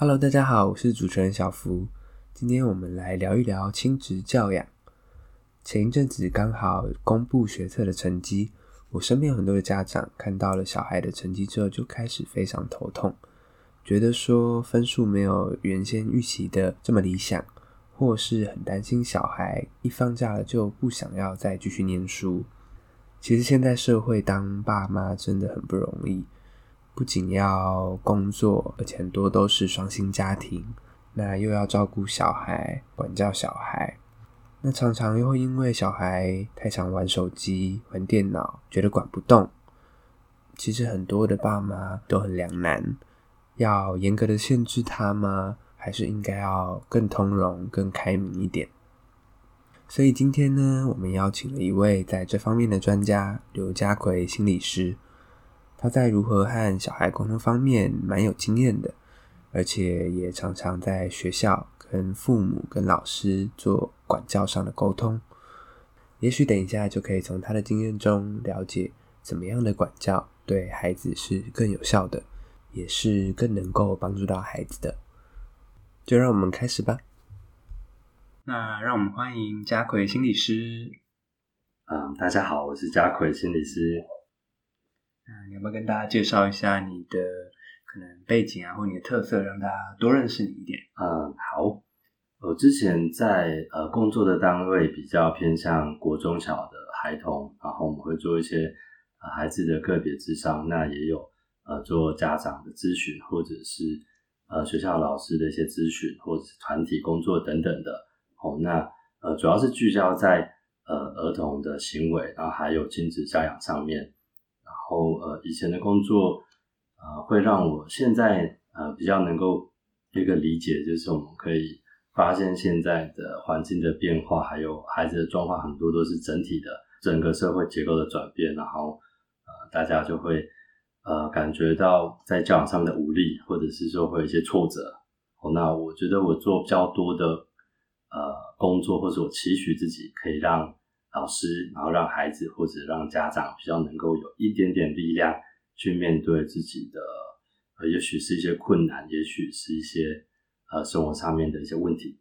Hello，大家好，我是主持人小福。今天我们来聊一聊亲职教养。前一阵子刚好公布学测的成绩，我身边有很多的家长看到了小孩的成绩之后，就开始非常头痛，觉得说分数没有原先预期的这么理想，或是很担心小孩一放假了就不想要再继续念书。其实现在社会当爸妈真的很不容易。不仅要工作，而且很多都是双薪家庭，那又要照顾小孩、管教小孩，那常常又会因为小孩太常玩手机、玩电脑，觉得管不动。其实很多的爸妈都很两难，要严格的限制他吗？还是应该要更通融、更开明一点？所以今天呢，我们邀请了一位在这方面的专家——刘家奎心理师。他在如何和小孩沟通方面蛮有经验的，而且也常常在学校跟父母、跟老师做管教上的沟通。也许等一下就可以从他的经验中了解，怎么样的管教对孩子是更有效的，也是更能够帮助到孩子的。就让我们开始吧。那让我们欢迎家奎心理师。嗯，大家好，我是家奎心理师。你要不要跟大家介绍一下你的可能背景啊，或你的特色，让大家多认识你一点？嗯，好。我之前在呃工作的单位比较偏向国中小的孩童，然后我们会做一些孩子的个别智商，那也有呃做家长的咨询，或者是呃学校老师的一些咨询，或者是团体工作等等的。哦，那呃主要是聚焦在呃儿童的行为，然后还有亲子教养上面。后呃，以前的工作呃，会让我现在呃比较能够一个理解，就是我们可以发现现在的环境的变化，还有孩子的状况，很多都是整体的整个社会结构的转变，然后呃，大家就会呃感觉到在教养上面的无力，或者是说会有一些挫折。哦，那我觉得我做比较多的呃工作，或者我期许自己可以让。老师，然后让孩子或者让家长比较能够有一点点力量去面对自己的，呃，也许是一些困难，也许是一些呃生活上面的一些问题。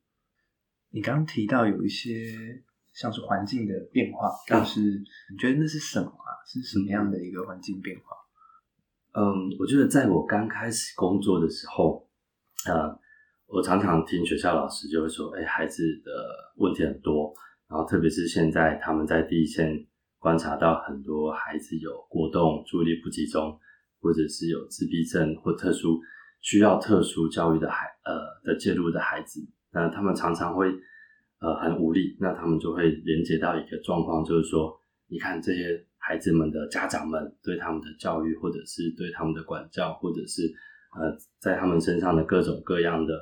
你刚刚提到有一些像是环境的变化，但是你觉得那是什么啊？是什么样的一个环境变化？嗯，我觉得在我刚开始工作的时候，呃，我常常听学校老师就会说，哎，孩子的问题很多。然后，特别是现在，他们在第一线观察到很多孩子有过动、注意力不集中，或者是有自闭症或特殊需要特殊教育的孩呃的介入的孩子，那他们常常会呃很无力。那他们就会连接到一个状况，就是说，你看这些孩子们的家长们对他们的教育，或者是对他们的管教，或者是呃在他们身上的各种各样的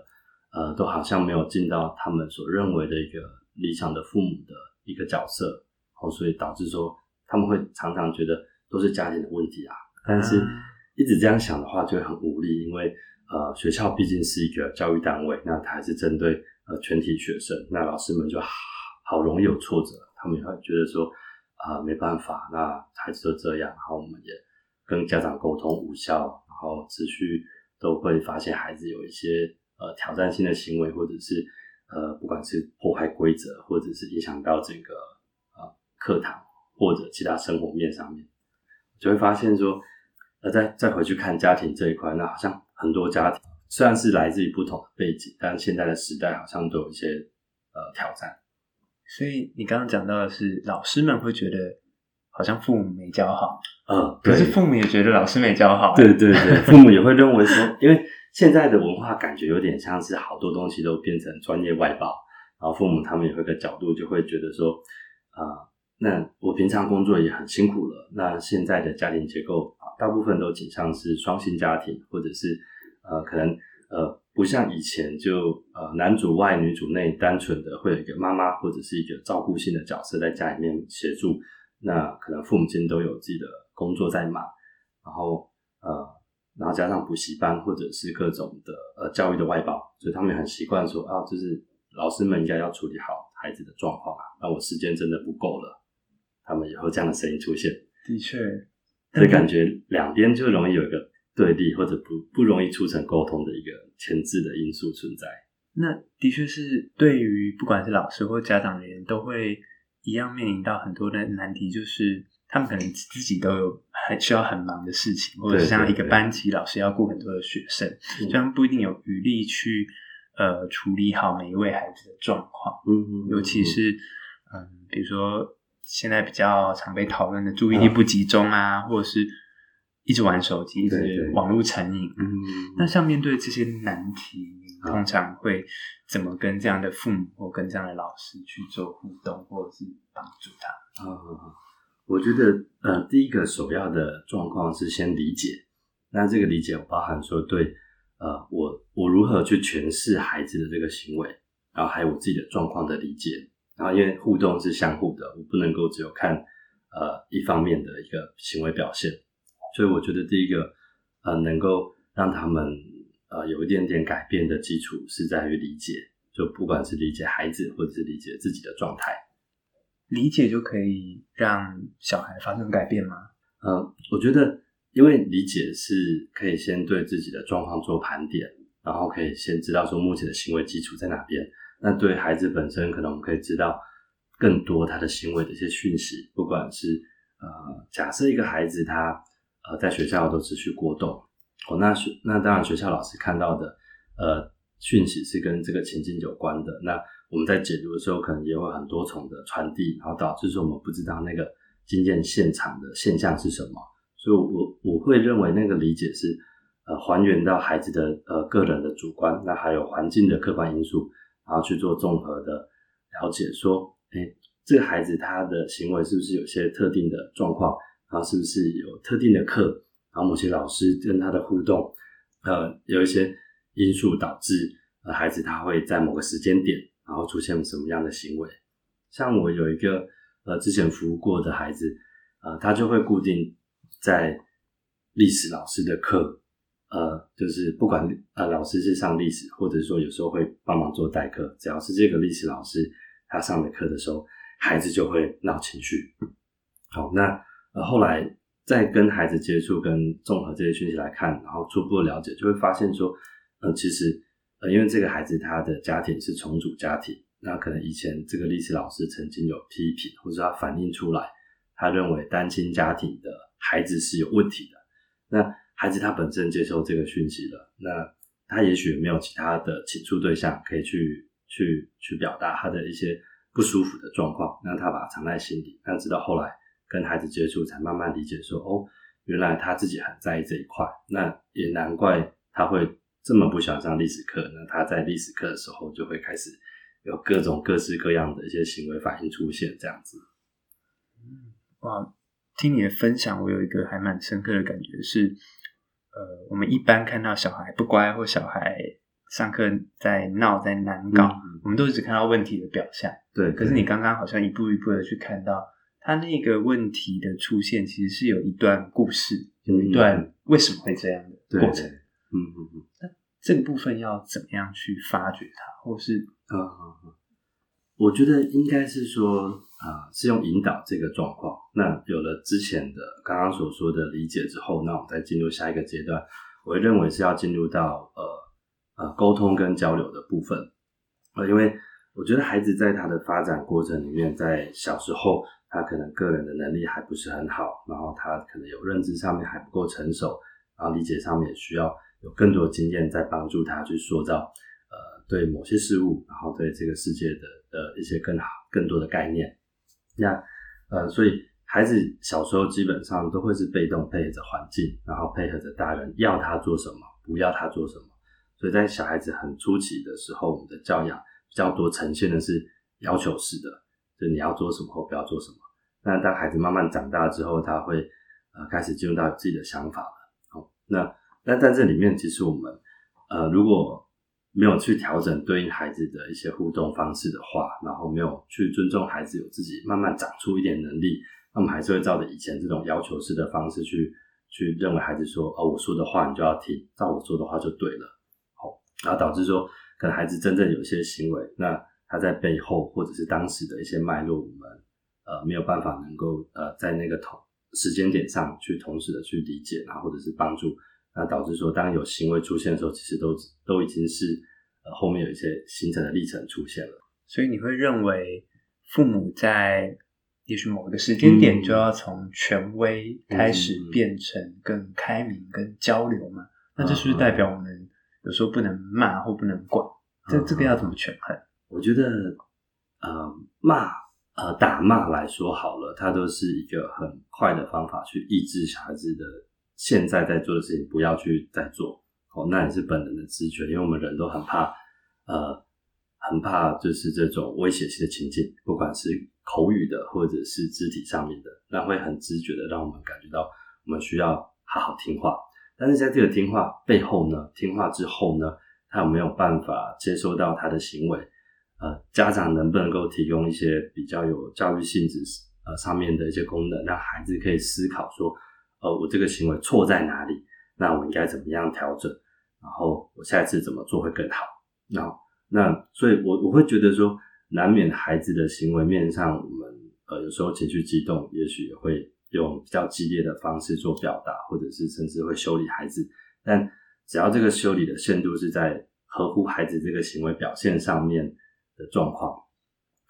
呃，都好像没有尽到他们所认为的一个。理想的父母的一个角色，哦，所以导致说他们会常常觉得都是家庭的问题啊。但是一直这样想的话，就会很无力，因为呃，学校毕竟是一个教育单位，那它还是针对呃全体学生，那老师们就好，好容易有挫折，他们也会觉得说啊、呃，没办法，那孩子都这样，然后我们也跟家长沟通无效，然后持续都会发现孩子有一些呃挑战性的行为，或者是。呃，不管是破坏规则，或者是影响到整个呃课堂或者其他生活面上面，就会发现说，呃，再再回去看家庭这一块，那好像很多家庭虽然是来自于不同的背景，但现在的时代好像都有一些呃挑战。所以你刚刚讲到的是，老师们会觉得好像父母没教好，嗯，可是父母也觉得老师没教好，对对对，父母也会认为说，因为。现在的文化感觉有点像是好多东西都变成专业外包，然后父母他们有一个角度就会觉得说，啊、那我平常工作也很辛苦了，那现在的家庭结构啊，大部分都倾向是双薪家庭，或者是呃可能呃不像以前就呃男主外女主内，单纯的会有一个妈妈或者是一个照顾性的角色在家里面协助，那可能父母亲都有自己的工作在忙，然后然后加上补习班或者是各种的呃教育的外包，所以他们很习惯说啊，就是老师们应该要处理好孩子的状况啊，那我时间真的不够了，他们也会这样的声音出现。的确。所以感觉两边就容易有一个对立，或者不不容易促成沟通的一个前置的因素存在。那的确是对于不管是老师或家长而言，都会一样面临到很多的难题，就是他们可能自己都有很需要很忙的事情，或者像一个班级老师要顾很多的学生，所以他们不一定有余力去呃处理好每一位孩子的状况。尤其是嗯，比如说。现在比较常被讨论的注意力不集中啊，嗯、或者是一直玩手机，对对对，是网络成瘾。嗯，那像面对这些难题，嗯、通常会怎么跟这样的父母或跟这样的老师去做互动，或者是帮助他？嗯，我觉得呃，第一个首要的状况是先理解。那这个理解包含说对，呃，我我如何去诠释孩子的这个行为，然后还有我自己的状况的理解。然后，因为互动是相互的，我不能够只有看呃一方面的一个行为表现，所以我觉得第一个呃能够让他们呃有一点点改变的基础是在于理解，就不管是理解孩子或者是理解自己的状态，理解就可以让小孩发生改变吗？呃，我觉得因为理解是可以先对自己的状况做盘点，然后可以先知道说目前的行为基础在哪边。那对孩子本身，可能我们可以知道更多他的行为的一些讯息，不管是呃，假设一个孩子他呃在学校都持续过动，哦，那学那当然学校老师看到的呃讯息是跟这个情境有关的，那我们在解读的时候，可能也会很多重的传递，然后导致说我们不知道那个经验现场的现象是什么，所以我我会认为那个理解是呃还原到孩子的呃个人的主观，那还有环境的客观因素。然后去做综合的了解，说，哎，这个孩子他的行为是不是有些特定的状况？然后是不是有特定的课？然后某些老师跟他的互动，呃，有一些因素导致呃孩子他会在某个时间点，然后出现什么样的行为？像我有一个呃之前服务过的孩子，呃，他就会固定在历史老师的课。呃，就是不管呃老师是上历史，或者说有时候会帮忙做代课，只要是这个历史老师他上的课的时候，孩子就会闹情绪。好，那呃后来再跟孩子接触，跟综合这些讯息来看，然后初步的了解，就会发现说，呃，其实因为这个孩子他的家庭是重组家庭，那可能以前这个历史老师曾经有批评，或者他反映出来，他认为单亲家庭的孩子是有问题的，那。孩子他本身接受这个讯息了，那他也许没有其他的倾诉对象可以去去去表达他的一些不舒服的状况，那他把它藏在心里，那直到后来跟孩子接触，才慢慢理解说，哦，原来他自己很在意这一块，那也难怪他会这么不喜欢上历史课，那他在历史课的时候就会开始有各种各式各样的一些行为反应出现，这样子。嗯，哇，听你的分享，我有一个还蛮深刻的感觉是。呃，我们一般看到小孩不乖或小孩上课在闹在难搞，嗯、我们都只看到问题的表象。对，可是你刚刚好像一步一步的去看到他那个问题的出现，其实是有一段故事，有一段为什么会这样的过程。嗯嗯嗯嗯。那这个部分要怎么样去发掘它，或是嗯嗯嗯。我觉得应该是说，啊、呃，是用引导这个状况。那有了之前的刚刚所说的理解之后，那我们再进入下一个阶段。我会认为是要进入到呃呃沟通跟交流的部分。呃，因为我觉得孩子在他的发展过程里面，在小时候他可能个人的能力还不是很好，然后他可能有认知上面还不够成熟，然后理解上面也需要有更多的经验在帮助他去塑造。呃对某些事物，然后对这个世界的的一些更好、更多的概念，那呃，所以孩子小时候基本上都会是被动配合着环境，然后配合着大人要他做什么，不要他做什么。所以在小孩子很初期的时候，我们的教养比较多呈现的是要求式的，就你要做什么或不要做什么。那当孩子慢慢长大之后，他会呃开始进入到自己的想法了。哦，那那在这里面，其实我们呃如果没有去调整对应孩子的一些互动方式的话，然后没有去尊重孩子有自己慢慢长出一点能力，那我们还是会照着以前这种要求式的方式去去认为孩子说哦，我说的话你就要听，照我说的话就对了，好，然后导致说可能孩子真正有一些行为，那他在背后或者是当时的一些脉络，我们呃没有办法能够呃在那个同时间点上去同时的去理解，然后或者是帮助。那导致说，当有行为出现的时候，其实都都已经是呃后面有一些形成的历程出现了。所以你会认为，父母在也许某一个时间点就要从权威开始变成更开明、跟交流嘛？嗯、那这是不是代表我们有时候不能骂或不能管？这、嗯、这个要怎么权衡？我觉得，呃，骂呃打骂来说好了，它都是一个很快的方法去抑制小孩子的。现在在做的事情不要去再做，哦，那也是本能的直觉，因为我们人都很怕，呃，很怕就是这种威胁性的情境，不管是口语的或者是肢体上面的，那会很直觉的让我们感觉到我们需要好好听话。但是在这个听话背后呢，听话之后呢，他有没有办法接收到他的行为？呃，家长能不能够提供一些比较有教育性质呃上面的一些功能，让孩子可以思考说。呃，我这个行为错在哪里？那我应该怎么样调整？然后我下一次怎么做会更好？那那所以我，我会觉得说，难免孩子的行为面上，我们呃有时候情绪激动，也许会用比较激烈的方式做表达，或者是甚至会修理孩子。但只要这个修理的限度是在合乎孩子这个行为表现上面的状况。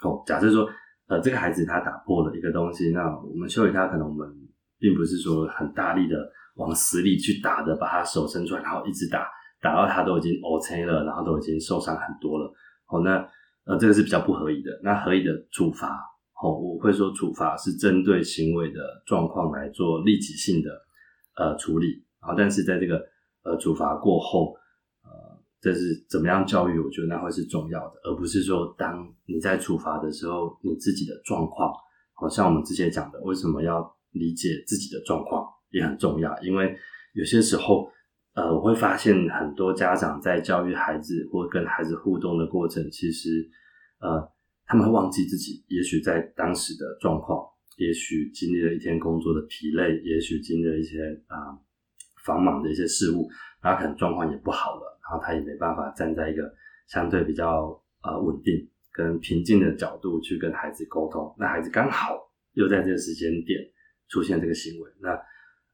哦，假设说，呃，这个孩子他打破了一个东西，那我们修理他，可能我们。并不是说很大力的往死里去打的，把他手伸出来，然后一直打，打到他都已经 OK 了，然后都已经受伤很多了。哦，那呃，这个是比较不合理的。那合理的处罚，哦，我会说处罚是针对行为的状况来做立即性的呃处理。然后，但是在这个呃处罚过后，呃，这是怎么样教育？我觉得那会是重要的，而不是说当你在处罚的时候，你自己的状况，好像我们之前讲的，为什么要？理解自己的状况也很重要，因为有些时候，呃，我会发现很多家长在教育孩子或跟孩子互动的过程，其实，呃，他们会忘记自己，也许在当时的状况，也许经历了一天工作的疲累，也许经历了一些啊、繁忙的一些事物，然后可能状况也不好了，然后他也没办法站在一个相对比较呃稳定跟平静的角度去跟孩子沟通，那孩子刚好又在这个时间点。出现这个行为，那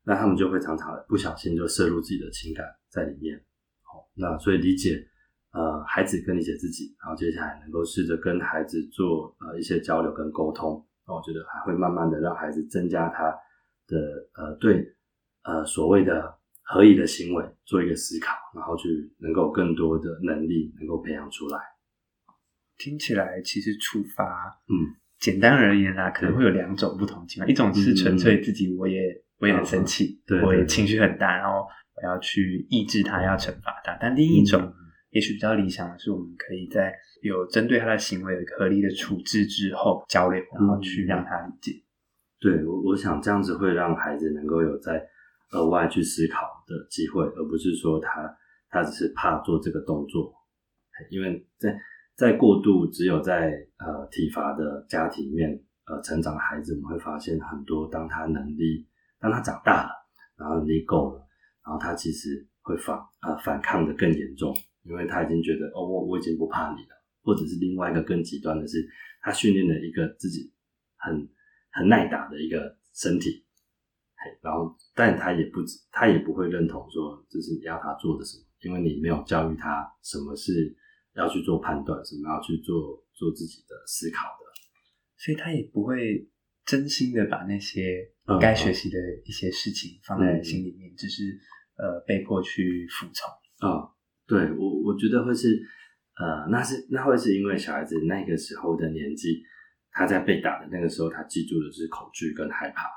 那他们就会常常不小心就摄入自己的情感在里面。好，那所以理解呃孩子跟理解自己，然后接下来能够试着跟孩子做呃一些交流跟沟通，那我觉得还会慢慢的让孩子增加他的呃对呃所谓的合理的行为做一个思考，然后去能够更多的能力能够培养出来。听起来其实处罚嗯。简单而言啦，可能会有两种不同情况，一种是纯粹自己我也、嗯、我也很生气，对，我也情绪很大，然后我要去抑制他，要惩罚他。但另一种、嗯、也许比较理想的是，我们可以在有针对他的行为有合理的处置之后交流，然后去让他理解。对，我我想这样子会让孩子能够有在额外去思考的机会，而不是说他他只是怕做这个动作，因为在。在过度只有在呃体罚的家庭里面呃成长的孩子，我们会发现很多，当他能力当他长大了，然后能力够了，然后他其实会反呃反抗的更严重，因为他已经觉得哦我我已经不怕你了，或者是另外一个更极端的是，他训练了一个自己很很耐打的一个身体，嘿，然后但他也不他也不会认同说这是你要他做的什么，因为你没有教育他什么是。要去做判断，什么要去做做自己的思考的，所以他也不会真心的把那些该学习的一些事情放在心里面，嗯、只是呃被迫去服从。啊、嗯，对我我觉得会是呃，那是那会是因为小孩子那个时候的年纪，他在被打的那个时候，他记住的是恐惧跟害怕，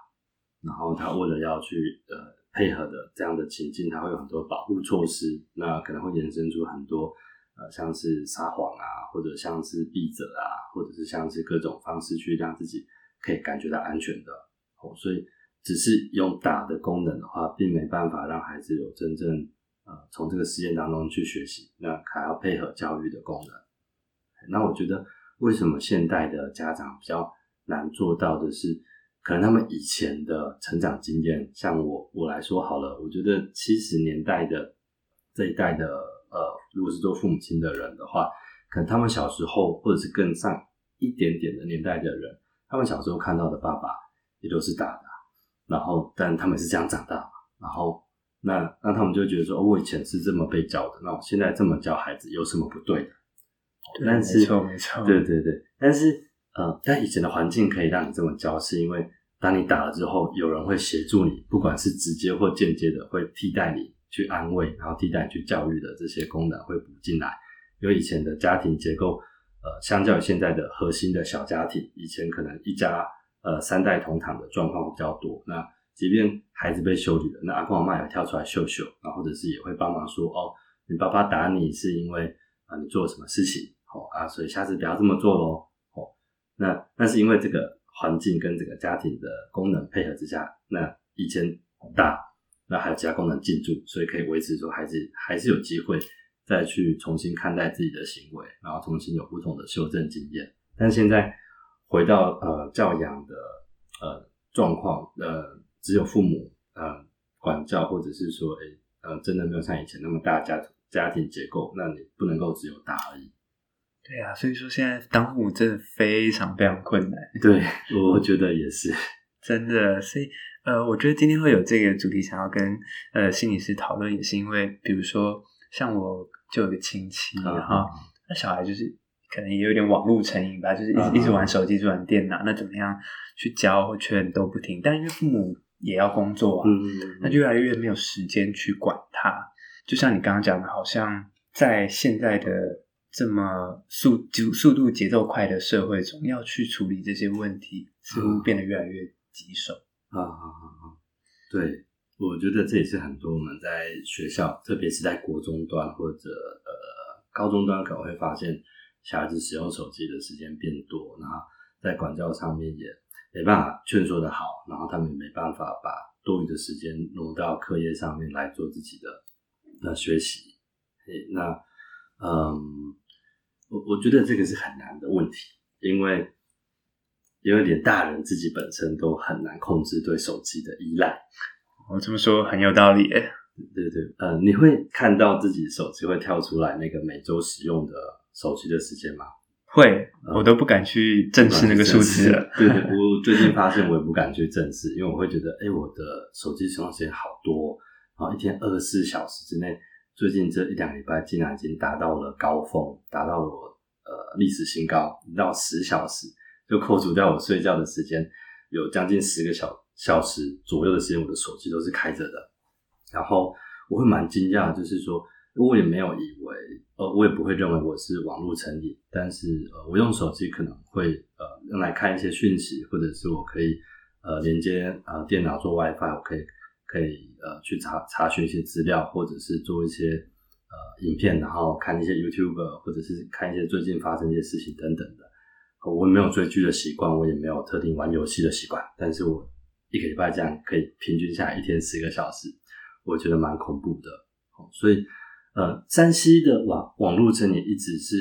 然后他为了要去呃配合的这样的情境，他会有很多保护措施，那可能会延伸出很多。呃，像是撒谎啊，或者像是避责啊，或者是像是各种方式去让自己可以感觉到安全的。哦，所以只是用打的功能的话，并没办法让孩子有真正呃从这个实验当中去学习，那还要配合教育的功能。那我觉得为什么现代的家长比较难做到的是，可能他们以前的成长经验，像我我来说好了，我觉得七十年代的这一代的呃，如果是做父母亲的人的话，可能他们小时候或者是更上一点点的年代的人，他们小时候看到的爸爸也都是打的，然后但他们是这样长大嘛，然后那那他们就觉得说，哦，我以前是这么被教的，那我现在这么教孩子有什么不对的？对，但是没错没错，对对对，但是。呃，但以前的环境可以让你这么教，是因为当你打了之后，有人会协助你，不管是直接或间接的，会替代你去安慰，然后替代去教育的这些功能会补进来。因为以前的家庭结构，呃，相较于现在的核心的小家庭，以前可能一家呃三代同堂的状况比较多。那即便孩子被修理了，那阿公阿妈也跳出来秀秀，然后或者是也会帮忙说，哦，你爸爸打你是因为啊、你做了什么事情，哦啊，所以下次不要这么做喽。那那是因为这个环境跟这个家庭的功能配合之下，那以前大，那还有其他功能进驻，所以可以维持住孩子还是有机会再去重新看待自己的行为，然后重新有不同的修正经验。但现在回到呃教养的呃状况，呃只有父母呃管教，或者是说诶、欸、呃真的没有像以前那么大家家庭结构，那你不能够只有打而已。对啊，所以说现在当父母真的非常非常困难。对，我觉得也是真的。所以呃，我觉得今天会有这个主题想要跟呃心理师讨论，也是因为比如说像我就有个亲戚，然后那小孩就是可能也有点网络成瘾吧，就是一直一直玩手机，一直玩电脑，那怎么样去教或劝都不听。但因为父母也要工作啊，嗯，那就越来越没有时间去管他。就像你刚刚讲的，好像在现在的。这么速速速度节奏快的社会中，要去处理这些问题，似乎变得越来越棘手。啊啊啊啊！对，我觉得这也是很多我们在学校，特别是在国中端或者呃高中端，可能会发现小孩子使用手机的时间变多，然后在管教上面也没办法劝说的好，然后他们也没办法把多余的时间挪到课业上面来做自己的那学习。那嗯。我我觉得这个是很难的问题，因为因为连大人自己本身都很难控制对手机的依赖。我这么说很有道理耶。对对，呃，你会看到自己手机会跳出来那个每周使用的手机的时间吗？会，我都不敢去正视那个数字了。对对，我最近发现我也不敢去正视，因为我会觉得，哎，我的手机使用时间好多，然后一天二十四小时之内。最近这一两个礼拜，竟然已经达到了高峰，达到了我呃历史新高，到十小时，就扣除掉我睡觉的时间，有将近十个小小时左右的时间，我的手机都是开着的。然后我会蛮惊讶，就是说，我也没有以为，呃，我也不会认为我是网络成瘾，但是呃，我用手机可能会呃用来看一些讯息，或者是我可以呃连接呃电脑做 WiFi，我可以。可以呃去查查询一些资料，或者是做一些呃影片，然后看一些 YouTube，或者是看一些最近发生一些事情等等的。我没有追剧的习惯，我也没有特定玩游戏的习惯，但是我一个礼拜这样可以平均下来一天十个小时，我觉得蛮恐怖的。所以呃山西的网网络成瘾一直是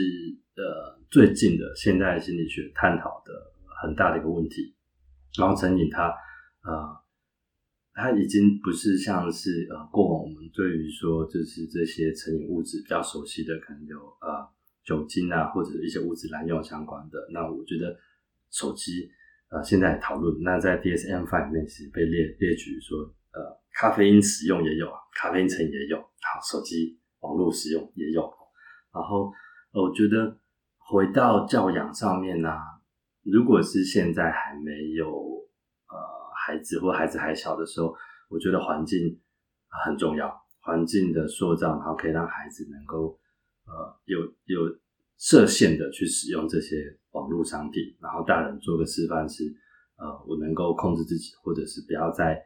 呃最近的现代心理学探讨的很大的一个问题。然后成瘾它呃。它已经不是像是呃过往我们对于说就是这些成瘾物质比较熟悉的，可能有呃酒精啊或者一些物质滥用相关的。那我觉得手机呃现在讨论，那在 DSM-5 里面其实被列列举说呃咖啡因使用也有，咖啡因成也有，好手机网络使用也有。然后呃我觉得回到教养上面呢、如果是现在还没有呃。孩子或孩子还小的时候，我觉得环境很重要，环境的塑造，然后可以让孩子能够呃有有设限的去使用这些网络商品，然后大人做个示范是呃我能够控制自己，或者是不要在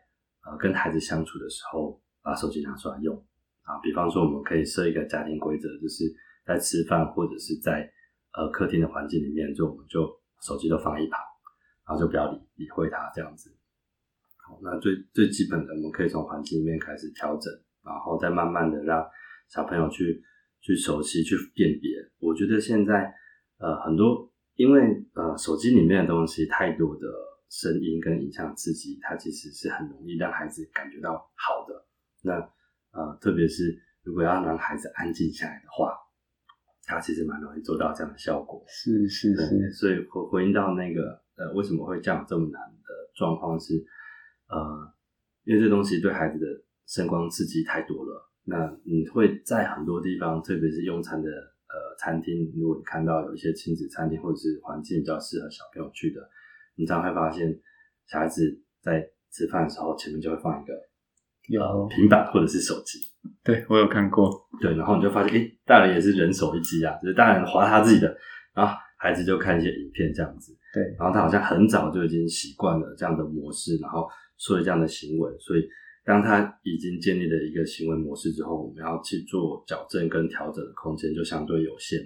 呃跟孩子相处的时候把手机拿出来用啊，比方说我们可以设一个家庭规则，就是在吃饭或者是在呃客厅的环境里面，就我们就手机都放一旁，然后就不要理理会它这样子。好，那最最基本的，我们可以从环境里面开始调整，然后再慢慢的让小朋友去去熟悉、去辨别。我觉得现在呃很多，因为呃手机里面的东西太多的声音跟影像刺激，它其实是很容易让孩子感觉到好的。那呃特别是如果要让孩子安静下来的话，他其实蛮容易做到这样的效果。是是是，所以回回应到那个呃为什么会这样这么难的状况是。呃，因为这东西对孩子的声光刺激太多了，那你会在很多地方，特别是用餐的呃餐厅，如果你看到有一些亲子餐厅或者是环境比较适合小朋友去的，你常会发现小孩子在吃饭的时候前面就会放一个有、呃、平板或者是手机。对，我有看过。对，然后你就发现，诶，大人也是人手一机啊，就是大人划他自己的，然后孩子就看一些影片这样子。对，然后他好像很早就已经习惯了这样的模式，然后。所以这样的行为，所以当他已经建立了一个行为模式之后，我们要去做矫正跟调整的空间就相对有限。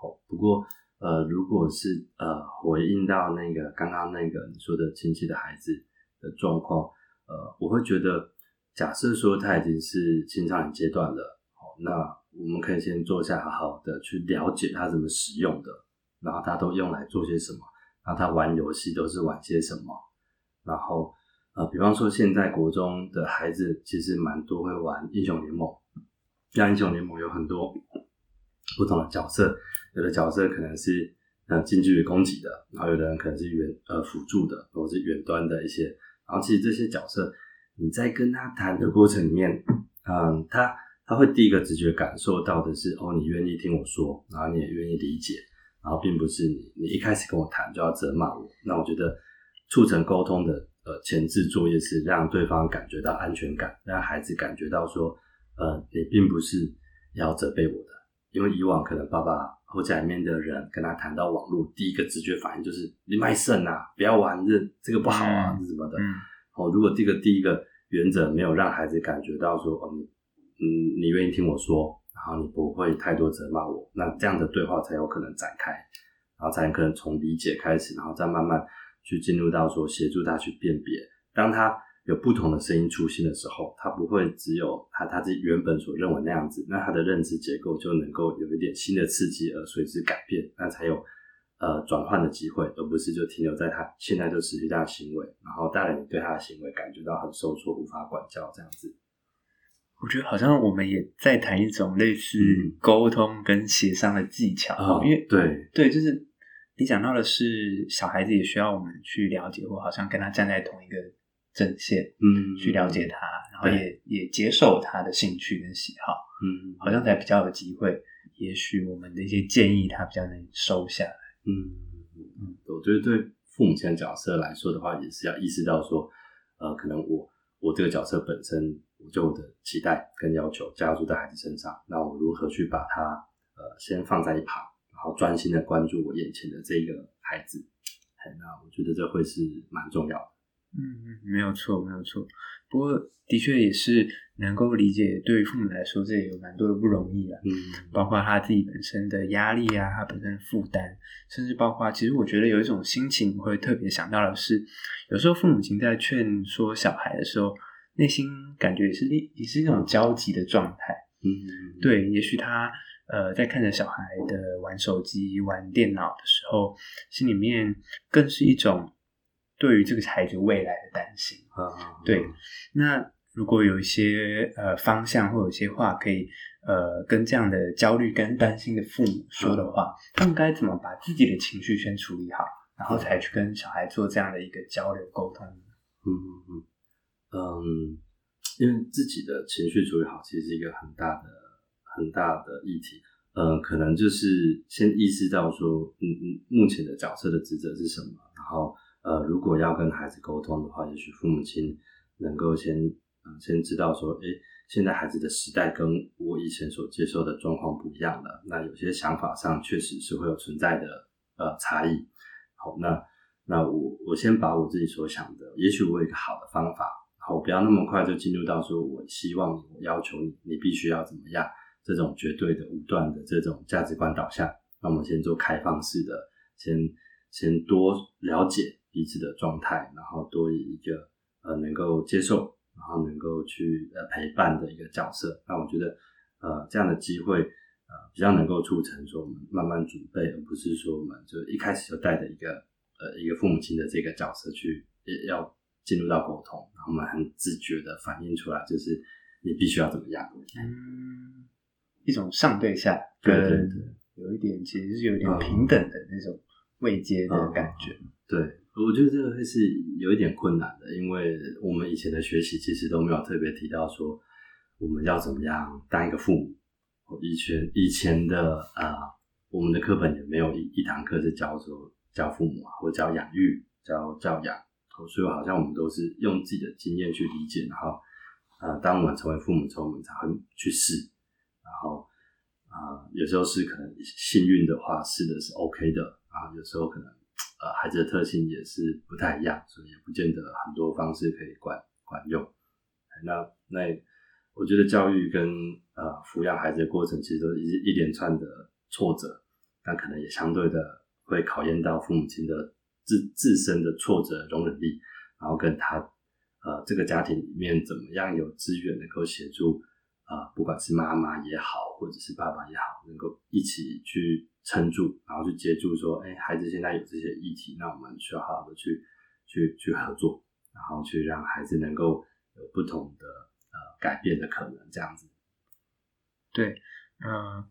哦，不过呃，如果是呃回应到那个刚刚那个你说的亲戚的孩子的状况，呃，我会觉得，假设说他已经是青少年阶段了，哦，那我们可以先坐下，好好的去了解他怎么使用的，然后他都用来做些什么，然后他玩游戏都是玩些什么，然后。呃，比方说现在国中的孩子其实蛮多会玩英雄联盟，像英雄联盟有很多不同的角色，有的角色可能是呃近距离攻击的，然后有的人可能是远呃辅助的，或者是远端的一些，然后其实这些角色你在跟他谈的过程里面，嗯，他他会第一个直觉感受到的是哦，你愿意听我说，然后你也愿意理解，然后并不是你你一开始跟我谈就要责骂我，那我觉得促成沟通的。呃，前置作业是让对方感觉到安全感，让孩子感觉到说，呃，你并不是要责备我的，因为以往可能爸爸或家里面的人跟他谈到网络，第一个直觉反应就是你卖肾啊，不要玩这这个不好啊，是什么的。嗯。哦，如果这个第一个原则没有让孩子感觉到说，哦，你嗯，你愿意听我说，然后你不会太多责骂我，那这样的对话才有可能展开，然后才有可能从理解开始，然后再慢慢。去进入到说协助他去辨别，当他有不同的声音出现的时候，他不会只有他他自己原本所认为那样子，那他的认知结构就能够有一点新的刺激而随之改变，那才有呃转换的机会，而不是就停留在他现在就持续这样的行为，然后大人对他的行为感觉到很受挫，无法管教这样子。我觉得好像我们也在谈一种类似沟通跟协商的技巧，嗯、因为对对就是。你讲到的是小孩子也需要我们去了解，或好像跟他站在同一个阵线，嗯，去了解他，然后也也接受他的兴趣跟喜好，嗯，好像才比较有机会。也许我们的一些建议，他比较能收下来，嗯嗯。我觉得对父母亲的角色来说的话，也是要意识到说，呃，可能我我这个角色本身，我就我的期待跟要求加注在孩子身上，那我如何去把它呃先放在一旁。好，专心的关注我眼前的这个孩子，那我觉得这会是蛮重要的。嗯嗯，没有错，没有错。不过的确也是能够理解，对于父母来说，这也有蛮多的不容易啊。嗯，包括他自己本身的压力啊，他本身的负担，甚至包括，其实我觉得有一种心情会特别想到的是，有时候父母亲在劝说小孩的时候，内心感觉也是也是一种焦急的状态。嗯，对，也许他。呃，在看着小孩的玩手机、玩电脑的时候，心里面更是一种对于这个孩子未来的担心。啊，对。那如果有一些呃方向或有一些话可以呃跟这样的焦虑跟担心的父母说的话，他们该怎么把自己的情绪先处理好，然后才去跟小孩做这样的一个交流沟通？嗯嗯嗯嗯，因为自己的情绪处理好，其实是一个很大的。很大的议题，呃，可能就是先意识到说，嗯嗯，目前的角色的职责是什么，然后，呃，如果要跟孩子沟通的话，也许父母亲能够先，呃，先知道说，诶，现在孩子的时代跟我以前所接受的状况不一样了，那有些想法上确实是会有存在的，呃，差异。好，那那我我先把我自己所想的，也许我有一个好的方法，好，不要那么快就进入到说，我希望你，我要求你，你必须要怎么样。这种绝对的、武断的这种价值观导向，那我们先做开放式的，先先多了解彼此的状态，然后多以一个呃能够接受，然后能够去呃陪伴的一个角色。那我觉得呃这样的机会呃比较能够促成说我们慢慢准备，而不是说我们就一开始就带着一个呃一个父母亲的这个角色去也要进入到沟通，然后我们很自觉的反映出来，就是你必须要怎么样。嗯，一种上对下，对对对，有一点其实是有点平等的那种位阶的感觉。嗯嗯、对，我觉得这个会是有一点困难的，因为我们以前的学习其实都没有特别提到说我们要怎么样当一个父母。以前以前的啊、呃，我们的课本也没有一一堂课是教说教父母啊，或教养育、教教养。所以好像我们都是用自己的经验去理解，然后呃，当我们成为父母之后，我们才会去试。然后啊、有时候是可能幸运的话，试的是 OK 的啊，有时候可能呃，孩子的特性也是不太一样，所以也不见得很多方式可以管管用。那那我觉得教育跟呃抚养孩子的过程，其实都是一一连串的挫折，但可能也相对的会考验到父母亲的。自自身的挫折容忍力，然后跟他呃这个家庭里面怎么样有资源能够协助啊、不管是妈妈也好，或者是爸爸也好，能够一起去撑住，然后去接住说，哎，孩子现在有这些议题，那我们需要好好的去去去合作，然后去让孩子能够有不同的呃改变的可能，这样子。对，嗯、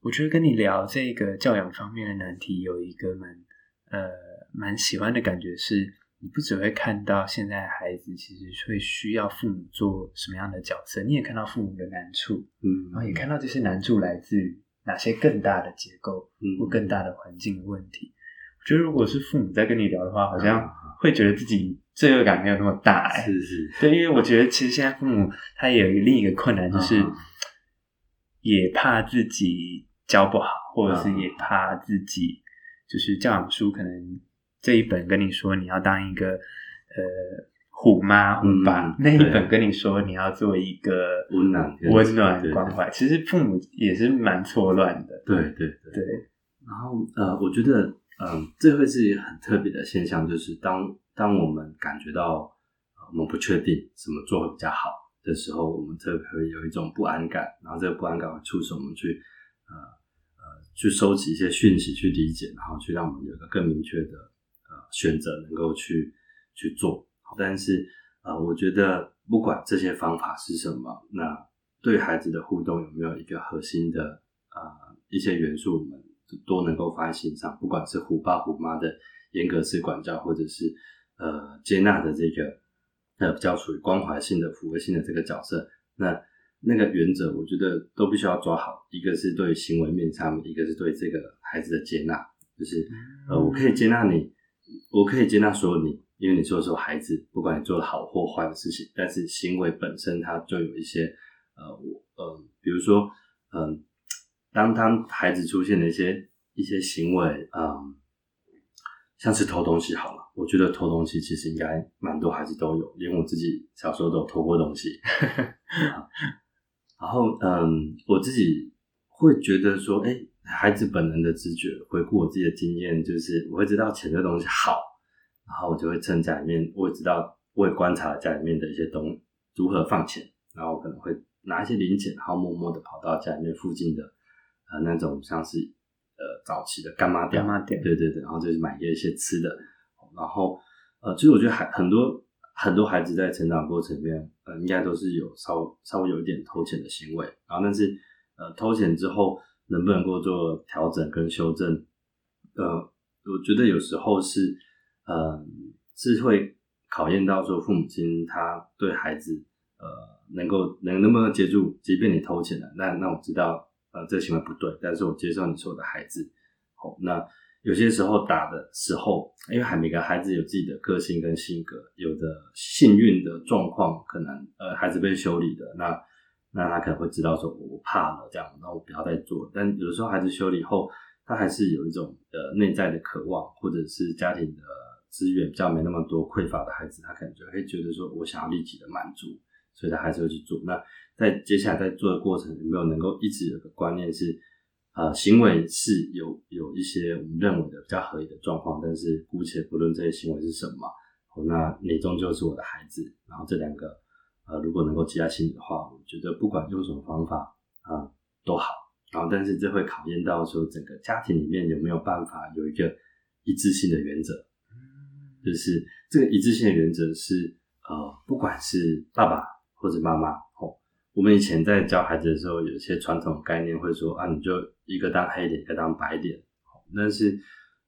我觉得跟你聊这个教养方面的难题，有一个蛮呃。蛮喜欢的感觉是，你不只会看到现在孩子其实会需要父母做什么样的角色，你也看到父母的难处，嗯，然后也看到这些难处来自于哪些更大的结构，嗯，或更大的环境的问题。我觉得如果是父母在跟你聊的话，好像会觉得自己罪恶感没有那么大，哎，是是，对，因为我觉得其实现在父母他也有另一个困难，就是也怕自己教不好，或者是也怕自己就是教养书可能。这一本跟你说你要当一个呃虎妈虎爸，嗯、那一本跟你说你要做一个温暖温暖关怀，其实父母也是蛮错乱的。对对对。对然后呃，我觉得嗯、呃，这会是一个很特别的现象，就是当当我们感觉到我们不确定怎么做会比较好的时候，我们特别会有一种不安感，然后这个不安感会促使我们去呃呃去收集一些讯息，去理解，然后去让我们有一个更明确的。选择能够去去做，但是呃，我觉得不管这些方法是什么，那对孩子的互动有没有一个核心的呃一些元素，我们都能够放在心上。不管是虎爸虎妈的严格式管教，或者是呃接纳的这个呃比较属于关怀性的抚慰性的这个角色，那那个原则，我觉得都必须要抓好。一个是对行为面上，一个是对这个孩子的接纳，就是呃我可以接纳你。我可以接纳所有你，因为你说的时候，孩子不管你做的好或坏的事情，但是行为本身它就有一些呃，我呃，比如说嗯、呃，当当孩子出现的一些一些行为，嗯、呃，像是偷东西好了，我觉得偷东西其实应该蛮多孩子都有，连我自己小时候都有偷过东西。然后嗯、呃，我自己会觉得说，哎、欸。孩子本能的直觉，回顾我自己的经验，就是我会知道钱这东西好，然后我就会趁家里面，我也知道，我也观察家里面的一些东西如何放钱，然后我可能会拿一些零钱，然后默默的跑到家里面附近的呃那种像是呃早期的干妈店，干妈店，对对对，然后就是买一些吃的，然后呃其实我觉得还很多很多孩子在成长过程里面，呃应该都是有稍稍微有一点偷钱的行为，然后但是呃偷钱之后。能不能够做调整跟修正？呃，我觉得有时候是，呃，是会考验到说父母亲他对孩子，呃，能够能能不能接住，即便你偷钱了，那那我知道，呃，这行为不对，但是我接受你是我的孩子。好，那有些时候打的时候，因为还每个孩子有自己的个性跟性格，有的幸运的状况，可能呃孩子被修理的那。那他可能会知道说，我怕了这样，那我不要再做。但有的时候孩子修理后，他还是有一种呃内在的渴望，或者是家庭的资源比较没那么多匮乏的孩子，他可能就会觉得说我想要立即的满足，所以他还是会去做。那在接下来在做的过程，有没有能够一直有个观念是，呃，行为是有有一些我们认为的比较合理的状况，但是姑且不论这些行为是什么，那你终究是我的孩子，然后这两个呃，如果能够记在心里的话，我觉得不管用什么方法啊、呃、都好。然后，但是这会考验到说整个家庭里面有没有办法有一个一致性的原则，就是这个一致性的原则是呃，不管是爸爸或者妈妈哦，我们以前在教孩子的时候，有一些传统概念会说啊，你就一个当黑脸，一个当白脸，但是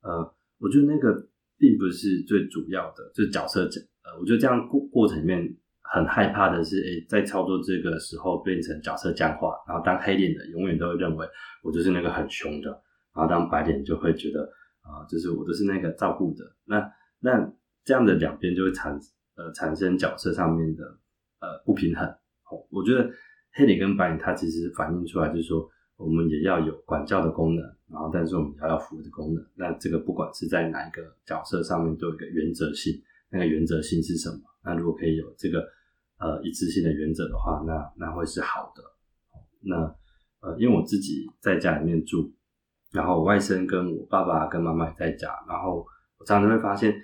呃，我觉得那个并不是最主要的，就是角色讲呃，我觉得这样过过程里面。很害怕的是，诶、在操作这个时候变成角色僵化，然后当黑脸的永远都会认为我就是那个很凶的，然后当白脸就会觉得啊、就是我都是那个照顾的。那那这样的两边就会产呃产生角色上面的呃不平衡。哦，我觉得黑脸跟白脸它其实反映出来就是说，我们也要有管教的功能，然后但是我们也要服务的功能。那这个不管是在哪一个角色上面都有一个原则性。那个原则性是什么？那如果可以有这个呃一致性的原则的话，那那会是好的。那呃，因为我自己在家里面住，然后我外甥跟我爸爸跟妈妈也在家，然后我常常会发现，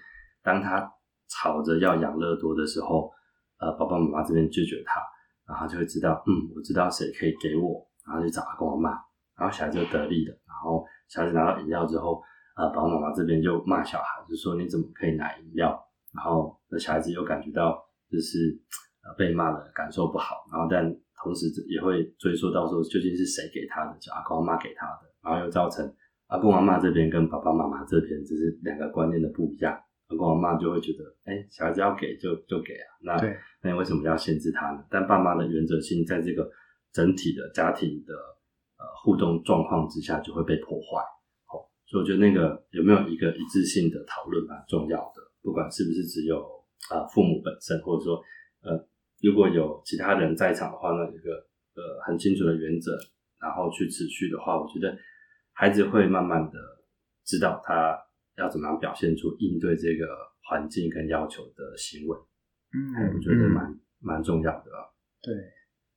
当他吵着要养乐多的时候，呃，爸爸妈妈这边拒绝他，然后就会知道，嗯，我知道谁可以给我，然后就找他跟我骂，然后小孩就得利的。然后小孩子拿到饮料之后，呃，爸爸妈妈这边就骂小孩，就说你怎么可以拿饮料？然后那小孩子又感觉到就是呃被骂了，感受不好。然后但同时也会追溯到说究竟是谁给他的，叫阿公阿妈给他的。然后又造成阿公阿妈这边跟爸爸妈妈这边只是两个观念的不一样。阿公阿妈就会觉得，哎，小孩子要给就就给啊，那那你为什么要限制他呢？但爸妈的原则性在这个整体的家庭的呃互动状况之下就会被破坏。哦，所以我觉得那个有没有一个一致性的讨论蛮重要的。不管是不是只有啊父母本身，或者说呃如果有其他人在场的话，那有一个呃很清楚的原则，然后去持续的话，我觉得孩子会慢慢的知道他要怎么样表现出应对这个环境跟要求的行为。嗯，我觉得蛮蛮重要的。对，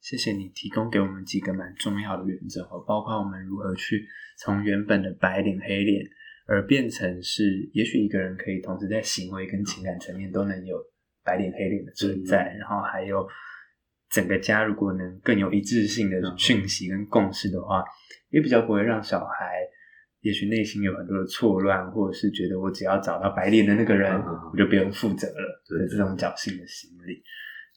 谢谢你提供给我们几个蛮重要的原则，包括我们如何去从原本的白脸黑脸。而变成是，也许一个人可以同时在行为跟情感层面都能有白脸黑脸的存在，嗯、然后还有整个家如果能更有一致性的讯息跟共识的话，也比较不会让小孩，也许内心有很多的错乱，或者是觉得我只要找到白脸的那个人，嗯、我就不用负责了的这种侥幸的心理。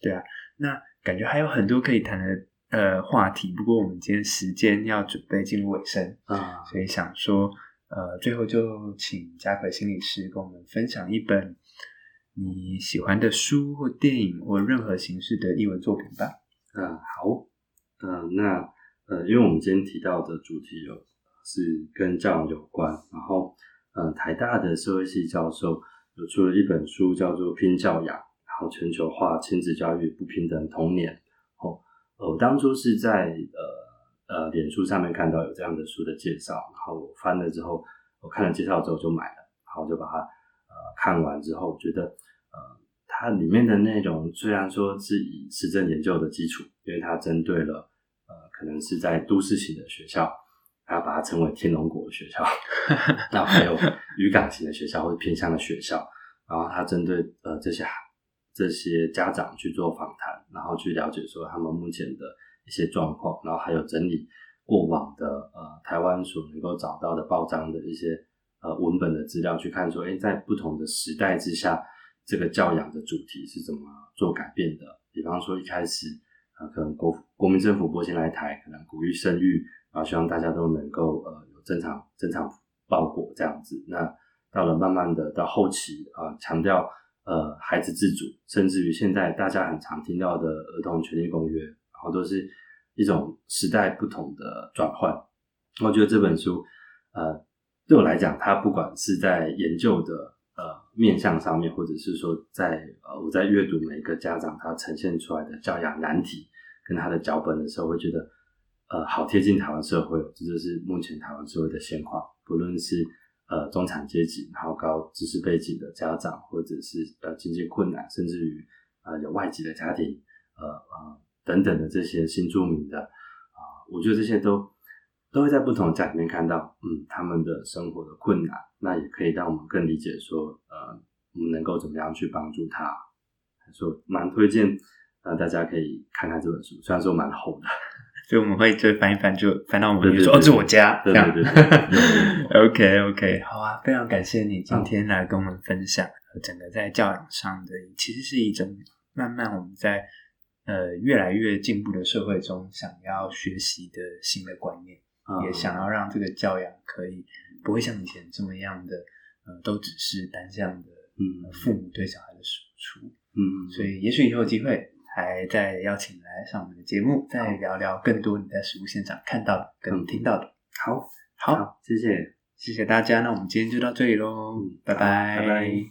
对啊，那感觉还有很多可以谈的呃话题，不过我们今天时间要准备进入尾声啊，嗯、所以想说。呃，最后就请嘉奎心理师跟我们分享一本你喜欢的书或电影或任何形式的艺文作品吧。嗯、好，嗯、那呃，因为我们今天提到的主题有是跟教养有关，然后呃，台大的社会系教授有出了一本书，叫做《拼教养》，然后全球化亲子教育不平等童年。哦，呃，我当初是在呃。呃，脸书上面看到有这样的书的介绍，然后我翻了之后，我看了介绍之后就买了，然后就把它看完之后，觉得呃它里面的内容虽然说是以实证研究的基础，因为它针对了呃可能是在都市型的学校，它把它称为天龙国学校，那还有渔港型的学校或者偏向的学校，然后它针对呃这些这些家长去做访谈，然后去了解说他们目前的。一些状况，然后还有整理过往的呃台湾所能够找到的报章的一些呃文本的资料，去看说，诶，在不同的时代之下，这个教养的主题是怎么做改变的？比方说一开始、呃，可能国国民政府播迁来台，可能鼓励生育，然后希望大家都能够呃有正常正常报国这样子。那到了慢慢的到后期啊、呃，强调呃孩子自主，甚至于现在大家很常听到的儿童权利公约。然后都是一种时代不同的转换。我觉得这本书，呃，对我来讲，它不管是在研究的呃面向上面，或者是说在呃我在阅读每一个家长他呈现出来的教养难题跟他的脚本的时候，会觉得呃好贴近台湾社会。这就是目前台湾社会的现况，不论是呃中产阶级，然后高知识背景的家长，或者是呃经济困难，甚至于呃有外籍的家庭，呃呃。等等的这些新住民的啊，我觉得这些都都会在不同的家里面看到，嗯，他们的生活的困难，那也可以让我们更理解说，呃，我们能够怎么样去帮助他？所以蛮推荐，呃，大家可以看看这本书，虽然说蛮厚的，所以我们会就翻一翻，就翻到我们 就说哦，这是我家，对对对，对，对，OK OK，好啊，非常感谢你今天来跟我们分享整个在教养上的，其实是一种慢慢我们在呃越来越进步的社会中想要学习的新的观念，嗯，也想要让这个教养可以不会像以前这么样的，呃，都只是单向的，嗯，父母对小孩的输出。嗯，所以也许以后有机会还再邀请来上我们的节目，再聊聊更多你在实物现场看到的、跟听到的。嗯、好，好，好，谢谢，谢谢大家。那我们今天就到这里喽，拜拜，拜拜。